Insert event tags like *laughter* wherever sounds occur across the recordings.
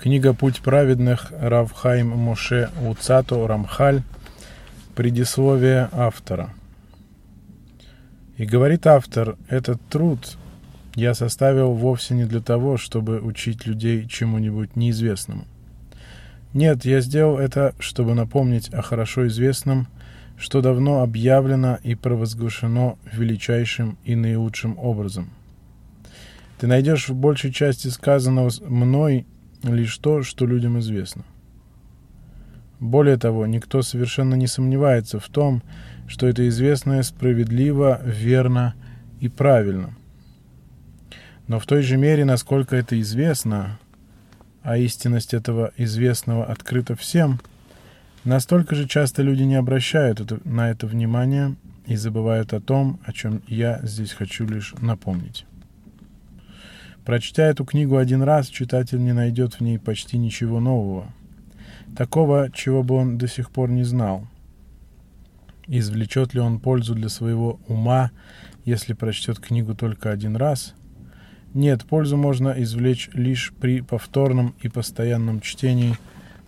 Книга «Путь праведных» Равхайм Моше Уцато Рамхаль. Предисловие автора. И говорит автор, этот труд я составил вовсе не для того, чтобы учить людей чему-нибудь неизвестному. Нет, я сделал это, чтобы напомнить о хорошо известном, что давно объявлено и провозглашено величайшим и наилучшим образом. Ты найдешь в большей части сказанного мной лишь то, что людям известно. Более того, никто совершенно не сомневается в том, что это известное справедливо, верно и правильно. Но в той же мере, насколько это известно, а истинность этого известного открыта всем, настолько же часто люди не обращают это, на это внимания и забывают о том, о чем я здесь хочу лишь напомнить. Прочтя эту книгу один раз, читатель не найдет в ней почти ничего нового. Такого, чего бы он до сих пор не знал. Извлечет ли он пользу для своего ума, если прочтет книгу только один раз? Нет, пользу можно извлечь лишь при повторном и постоянном чтении.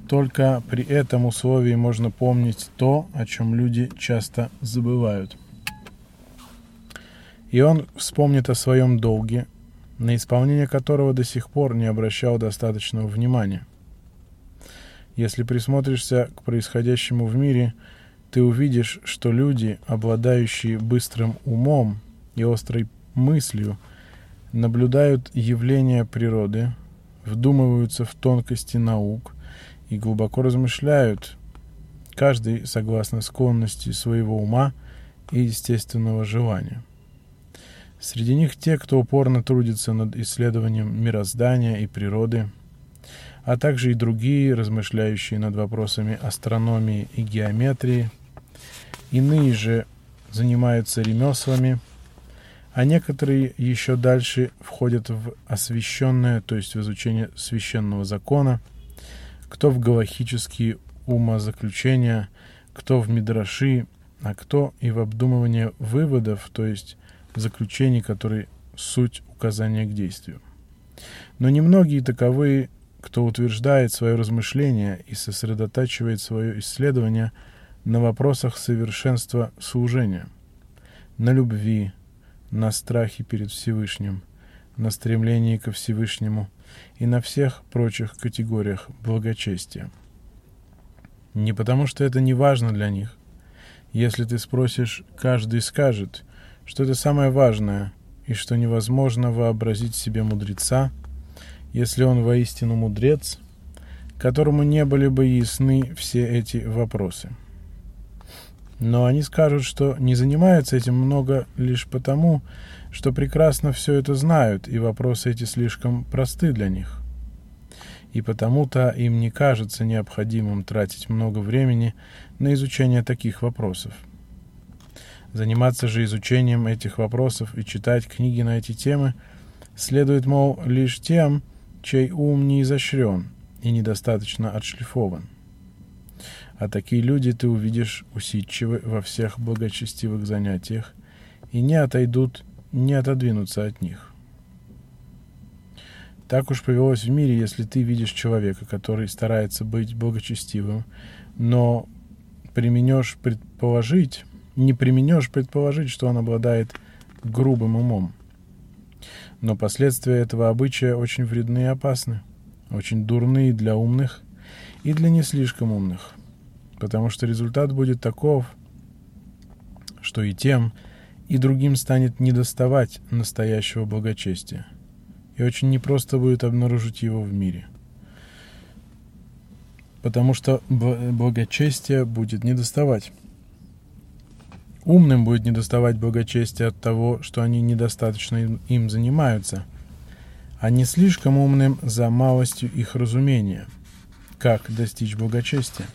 Только при этом условии можно помнить то, о чем люди часто забывают. И он вспомнит о своем долге, на исполнение которого до сих пор не обращал достаточного внимания. Если присмотришься к происходящему в мире, ты увидишь, что люди, обладающие быстрым умом и острой мыслью, наблюдают явления природы, вдумываются в тонкости наук и глубоко размышляют, каждый согласно склонности своего ума и естественного желания. Среди них те, кто упорно трудится над исследованием мироздания и природы, а также и другие, размышляющие над вопросами астрономии и геометрии. Иные же занимаются ремеслами, а некоторые еще дальше входят в освященное, то есть в изучение священного закона, кто в галахические умозаключения, кто в мидраши, а кто и в обдумывание выводов, то есть заключений, которые суть указания к действию. Но немногие таковые, кто утверждает свое размышление и сосредотачивает свое исследование на вопросах совершенства служения, на любви, на страхе перед Всевышним, на стремлении ко Всевышнему и на всех прочих категориях благочестия. Не потому, что это не важно для них. Если ты спросишь, каждый скажет – что это самое важное, и что невозможно вообразить себе мудреца, если он воистину мудрец, которому не были бы ясны все эти вопросы. Но они скажут, что не занимаются этим много лишь потому, что прекрасно все это знают, и вопросы эти слишком просты для них. И потому-то им не кажется необходимым тратить много времени на изучение таких вопросов. Заниматься же изучением этих вопросов и читать книги на эти темы следует, мол, лишь тем, чей ум не изощрен и недостаточно отшлифован. А такие люди ты увидишь усидчивы во всех благочестивых занятиях и не отойдут, не отодвинутся от них. Так уж повелось в мире, если ты видишь человека, который старается быть благочестивым, но применешь предположить, не применешь предположить, что он обладает грубым умом. Но последствия этого обычая очень вредны и опасны, очень дурные для умных и для не слишком умных, потому что результат будет таков, что и тем, и другим станет недоставать настоящего благочестия, и очень непросто будет обнаружить его в мире. Потому что благочестие будет недоставать. Умным будет недоставать благочестия от того, что они недостаточно им занимаются, а не слишком умным за малостью их разумения. Как достичь благочестия?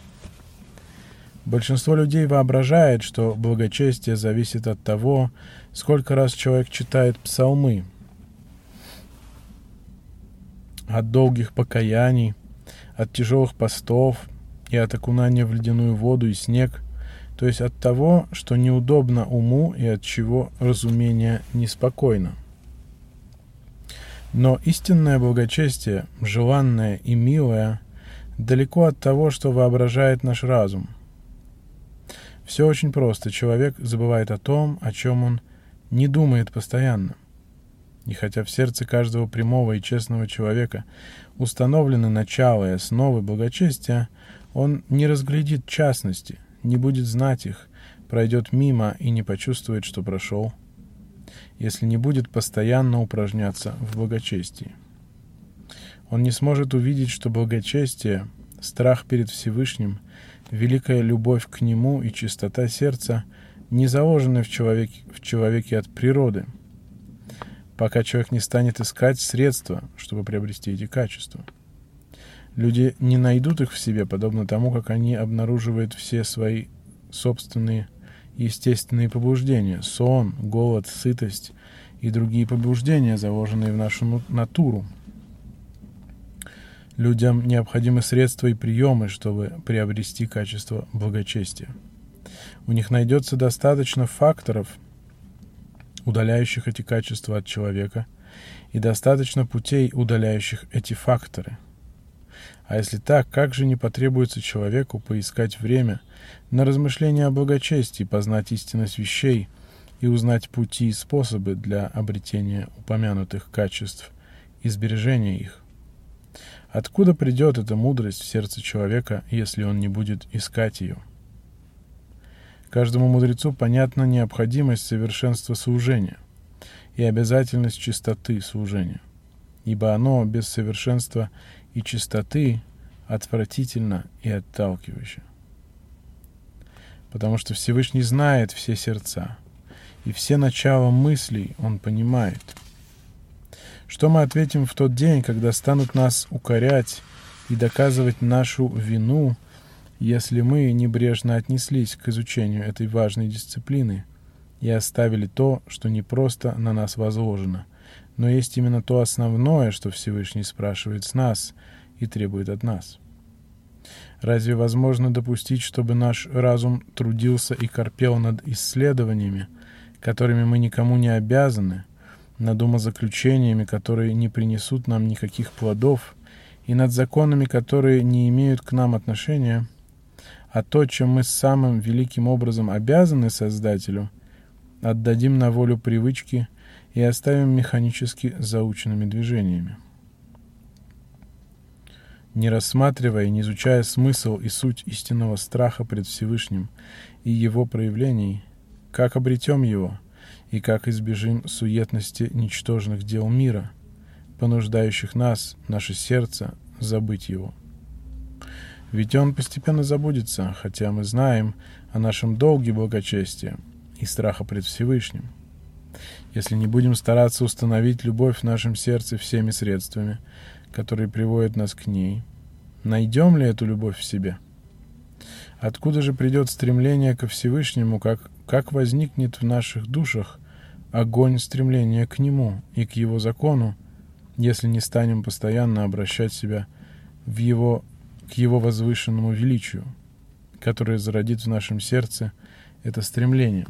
Большинство людей воображает, что благочестие зависит от того, сколько раз человек читает псалмы, от долгих покаяний, от тяжелых постов и от окунания в ледяную воду и снег – то есть от того, что неудобно уму и от чего разумение неспокойно. Но истинное благочестие, желанное и милое, далеко от того, что воображает наш разум. Все очень просто. Человек забывает о том, о чем он не думает постоянно. И хотя в сердце каждого прямого и честного человека установлены начало и основы благочестия, он не разглядит частности, не будет знать их, пройдет мимо и не почувствует, что прошел, если не будет постоянно упражняться в благочестии. Он не сможет увидеть, что благочестие, страх перед Всевышним, великая любовь к Нему и чистота сердца не заложены в человеке, в человеке от природы, пока человек не станет искать средства, чтобы приобрести эти качества. Люди не найдут их в себе, подобно тому, как они обнаруживают все свои собственные естественные побуждения – сон, голод, сытость и другие побуждения, заложенные в нашу натуру – Людям необходимы средства и приемы, чтобы приобрести качество благочестия. У них найдется достаточно факторов, удаляющих эти качества от человека, и достаточно путей, удаляющих эти факторы. А если так, как же не потребуется человеку поискать время на размышления о благочестии, познать истинность вещей и узнать пути и способы для обретения упомянутых качеств и сбережения их? Откуда придет эта мудрость в сердце человека, если он не будет искать ее? Каждому мудрецу понятна необходимость совершенства служения и обязательность чистоты служения, ибо оно без совершенства и чистоты отвратительно и отталкивающе. Потому что Всевышний знает все сердца, и все начала мыслей Он понимает – что мы ответим в тот день, когда станут нас укорять и доказывать нашу вину, если мы небрежно отнеслись к изучению этой важной дисциплины и оставили то, что не просто на нас возложено, но есть именно то основное, что Всевышний спрашивает с нас и требует от нас? Разве возможно допустить, чтобы наш разум трудился и корпел над исследованиями, которыми мы никому не обязаны, над умозаключениями, которые не принесут нам никаких плодов, и над законами, которые не имеют к нам отношения, а то, чем мы самым великим образом обязаны Создателю, отдадим на волю привычки и оставим механически заученными движениями. Не рассматривая и не изучая смысл и суть истинного страха пред Всевышним и его проявлений, как обретем его – и как избежим суетности ничтожных дел мира, понуждающих нас, наше сердце, забыть его. Ведь он постепенно забудется, хотя мы знаем о нашем долге благочестия и страха пред Всевышним. Если не будем стараться установить любовь в нашем сердце всеми средствами, которые приводят нас к ней, найдем ли эту любовь в себе? Откуда же придет стремление ко Всевышнему, как как возникнет в наших душах огонь стремления к Нему и к Его закону, если не станем постоянно обращать себя в его, к Его возвышенному величию, которое зародит в нашем сердце это стремление.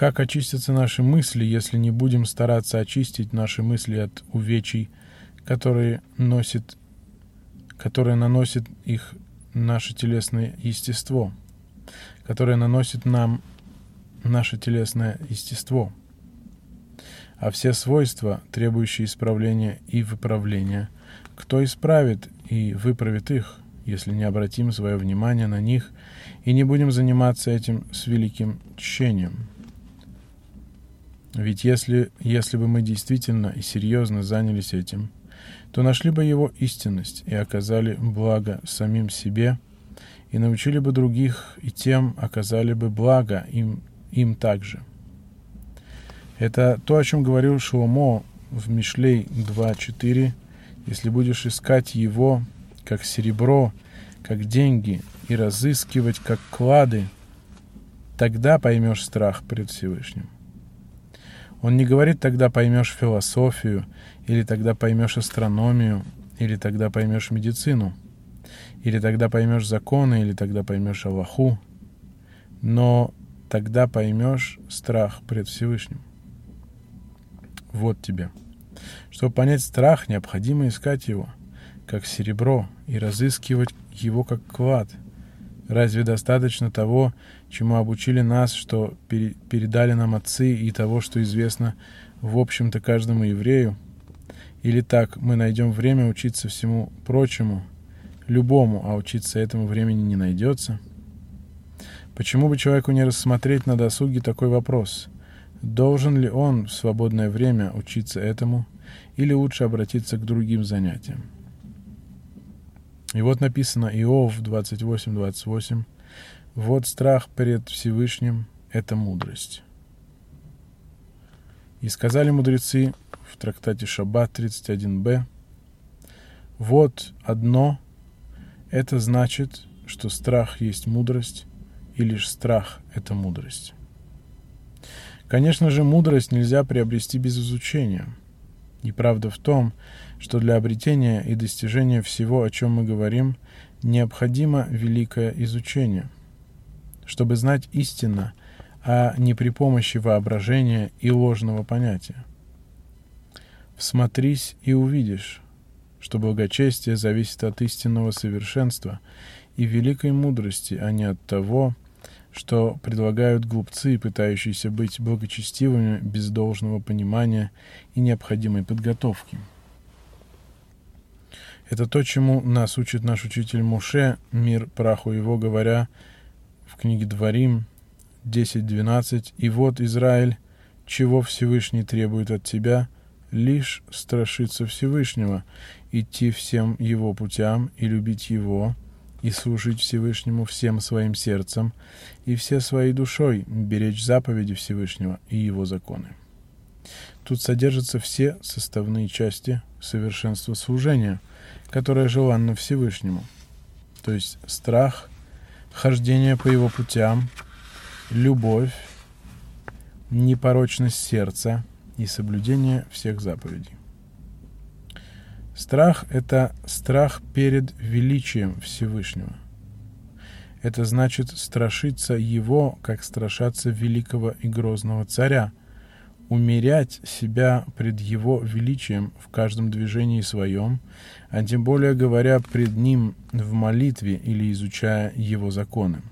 Как очистятся наши мысли, если не будем стараться очистить наши мысли от увечий, которые, носит, которые наносит их наше телесное естество – которое наносит нам наше телесное естество, а все свойства, требующие исправления и выправления, кто исправит и выправит их, если не обратим свое внимание на них и не будем заниматься этим с великим тщением. Ведь если, если бы мы действительно и серьезно занялись этим, то нашли бы его истинность и оказали благо самим себе – и научили бы других, и тем оказали бы благо им, им также. Это то, о чем говорил Шломо в Мишлей 2.4. Если будешь искать его, как серебро, как деньги, и разыскивать, как клады, тогда поймешь страх пред Всевышним. Он не говорит, тогда поймешь философию, или тогда поймешь астрономию, или тогда поймешь медицину – или тогда поймешь законы, или тогда поймешь Аллаху. Но тогда поймешь страх пред Всевышним. Вот тебе. Чтобы понять страх, необходимо искать его, как серебро, и разыскивать его как клад. Разве достаточно того, чему обучили нас, что передали нам отцы, и того, что известно, в общем-то, каждому еврею? Или так мы найдем время учиться всему прочему, любому, а учиться этому времени не найдется? Почему бы человеку не рассмотреть на досуге такой вопрос? Должен ли он в свободное время учиться этому, или лучше обратиться к другим занятиям? И вот написано Иов 28.28. «Вот страх перед Всевышним — это мудрость». И сказали мудрецы в трактате Шаббат 31б, «Вот одно — это значит, что страх есть мудрость, и лишь страх — это мудрость». Конечно же, мудрость нельзя приобрести без изучения. И правда в том, что для обретения и достижения всего, о чем мы говорим, необходимо великое изучение, чтобы знать истинно, а не при помощи воображения и ложного понятия. Всмотрись и увидишь, что благочестие зависит от истинного совершенства и великой мудрости, а не от того, что предлагают глупцы, пытающиеся быть благочестивыми без должного понимания и необходимой подготовки. Это то, чему нас учит наш учитель Муше, мир праху его, говоря в книге Дворим 10.12, «И вот, Израиль, чего Всевышний требует от тебя, лишь страшиться Всевышнего, идти всем его путям и любить его, и служить Всевышнему всем своим сердцем и все своей душой, беречь заповеди Всевышнего и его законы». Тут содержатся все составные части совершенства служения – которое желанно Всевышнему. То есть страх, хождение по его путям, любовь, непорочность сердца и соблюдение всех заповедей. Страх — это страх перед величием Всевышнего. Это значит страшиться Его, как страшаться великого и грозного царя, умерять себя пред Его величием в каждом движении своем, а тем более говоря пред Ним в молитве или изучая Его законы.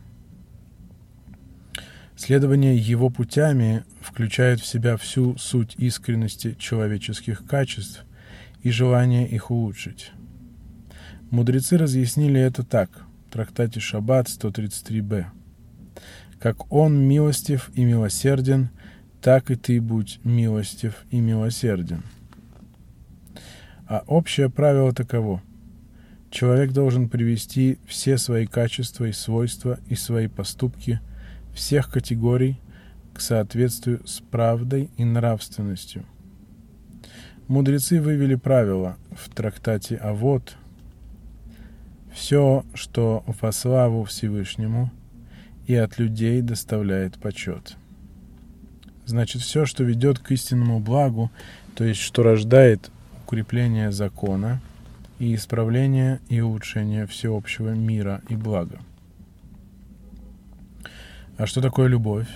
Следование Его путями включает в себя всю суть искренности человеческих качеств и желание их улучшить. Мудрецы разъяснили это так в трактате Шаббат 133б. «Как Он милостив и милосерден, так и ты будь милостив и милосерден». А общее правило таково. Человек должен привести все свои качества и свойства и свои поступки всех категорий к соответствию с правдой и нравственностью. Мудрецы вывели правило в трактате «А вот» «Все, что во славу Всевышнему и от людей доставляет почет». Значит, все, что ведет к истинному благу, то есть что рождает укрепление закона и исправление и улучшение всеобщего мира и блага. А что такое любовь?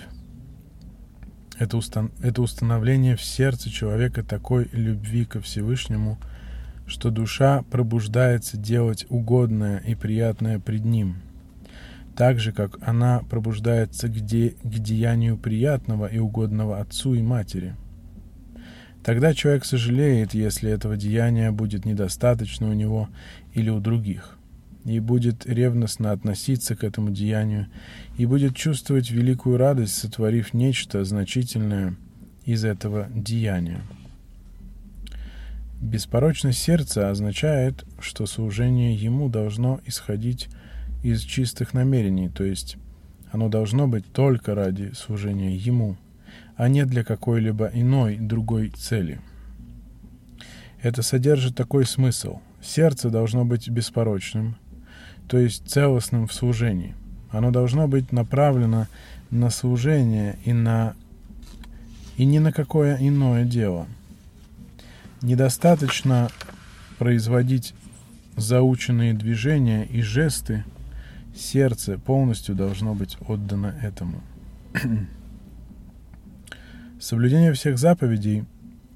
Это, устан это установление в сердце человека такой любви ко Всевышнему, что душа пробуждается делать угодное и приятное пред Ним, так же, как она пробуждается к, де к деянию приятного и угодного Отцу и Матери – Тогда человек сожалеет, если этого деяния будет недостаточно у него или у других, и будет ревностно относиться к этому деянию, и будет чувствовать великую радость, сотворив нечто значительное из этого деяния. Беспорочность сердца означает, что служение ему должно исходить из чистых намерений, то есть оно должно быть только ради служения ему – а не для какой-либо иной другой цели. Это содержит такой смысл. Сердце должно быть беспорочным, то есть целостным в служении. Оно должно быть направлено на служение и, на... и ни на какое иное дело. Недостаточно производить заученные движения и жесты, сердце полностью должно быть отдано этому. *clears throat* Соблюдение всех заповедей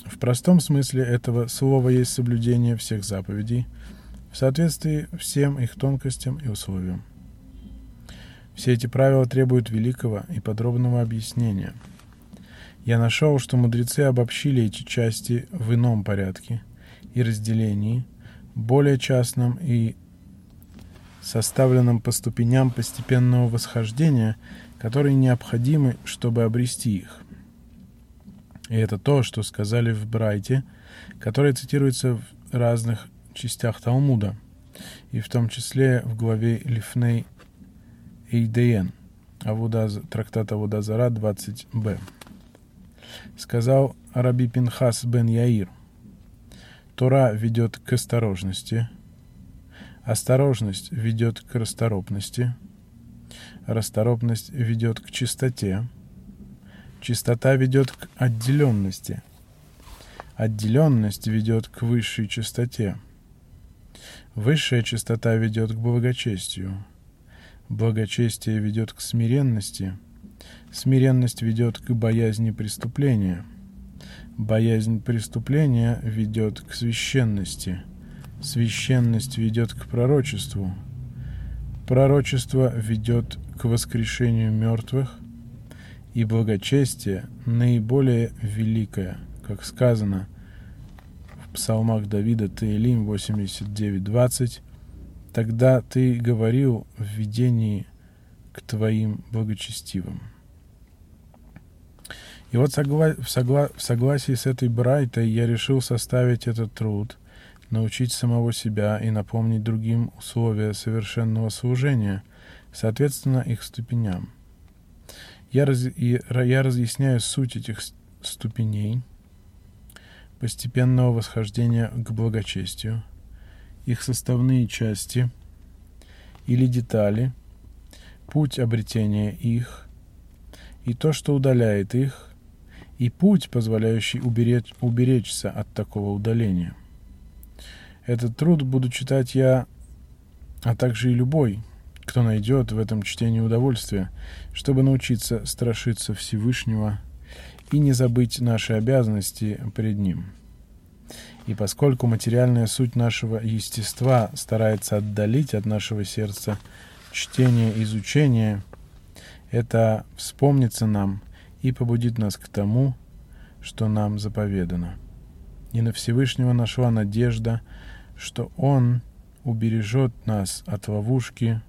В простом смысле этого слова есть соблюдение всех заповедей в соответствии всем их тонкостям и условиям. Все эти правила требуют великого и подробного объяснения. Я нашел, что мудрецы обобщили эти части в ином порядке и разделении, более частном и составленном по ступеням постепенного восхождения, которые необходимы, чтобы обрести их. И это то, что сказали в Брайте, которое цитируется в разных частях Талмуда, и в том числе в главе Лифней Эйдеен, Авуда, трактат Авудазара 20б. Сказал Раби Пинхас бен Яир, Тора ведет к осторожности, осторожность ведет к расторопности, расторопность ведет к чистоте, Чистота ведет к отделенности. Отделенность ведет к высшей чистоте. Высшая чистота ведет к благочестию. Благочестие ведет к смиренности. Смиренность ведет к боязни преступления. Боязнь преступления ведет к священности. Священность ведет к пророчеству. Пророчество ведет к воскрешению мертвых – и благочестие наиболее великое, как сказано псалмах Давида Таилим 89.20, «Тогда ты говорил в видении к твоим благочестивым». И вот согла в, согла в согласии с этой Брайтой я решил составить этот труд, научить самого себя и напомнить другим условия совершенного служения, соответственно их ступеням. Я, раз, я разъясняю суть этих ступеней постепенного восхождения к благочестию, их составные части или детали, путь обретения их, и то, что удаляет их, и путь, позволяющий уберечь, уберечься от такого удаления. Этот труд буду читать я, а также и любой, кто найдет в этом чтении удовольствие, чтобы научиться страшиться Всевышнего и не забыть наши обязанности пред Ним. И поскольку материальная суть нашего естества старается отдалить от нашего сердца чтение изучение, это вспомнится нам и побудит нас к тому, что нам заповедано. И на Всевышнего нашла надежда, что Он убережет нас от ловушки,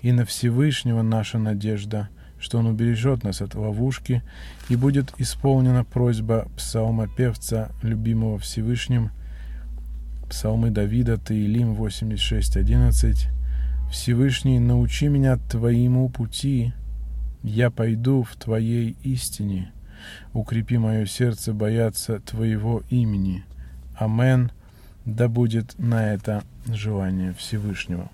и на Всевышнего наша надежда, что Он убережет нас от ловушки, и будет исполнена просьба псалмопевца, любимого Всевышним, псалмы Давида, Таилим 86.11. «Всевышний, научи меня Твоему пути, я пойду в Твоей истине, укрепи мое сердце бояться Твоего имени. Амен. Да будет на это желание Всевышнего».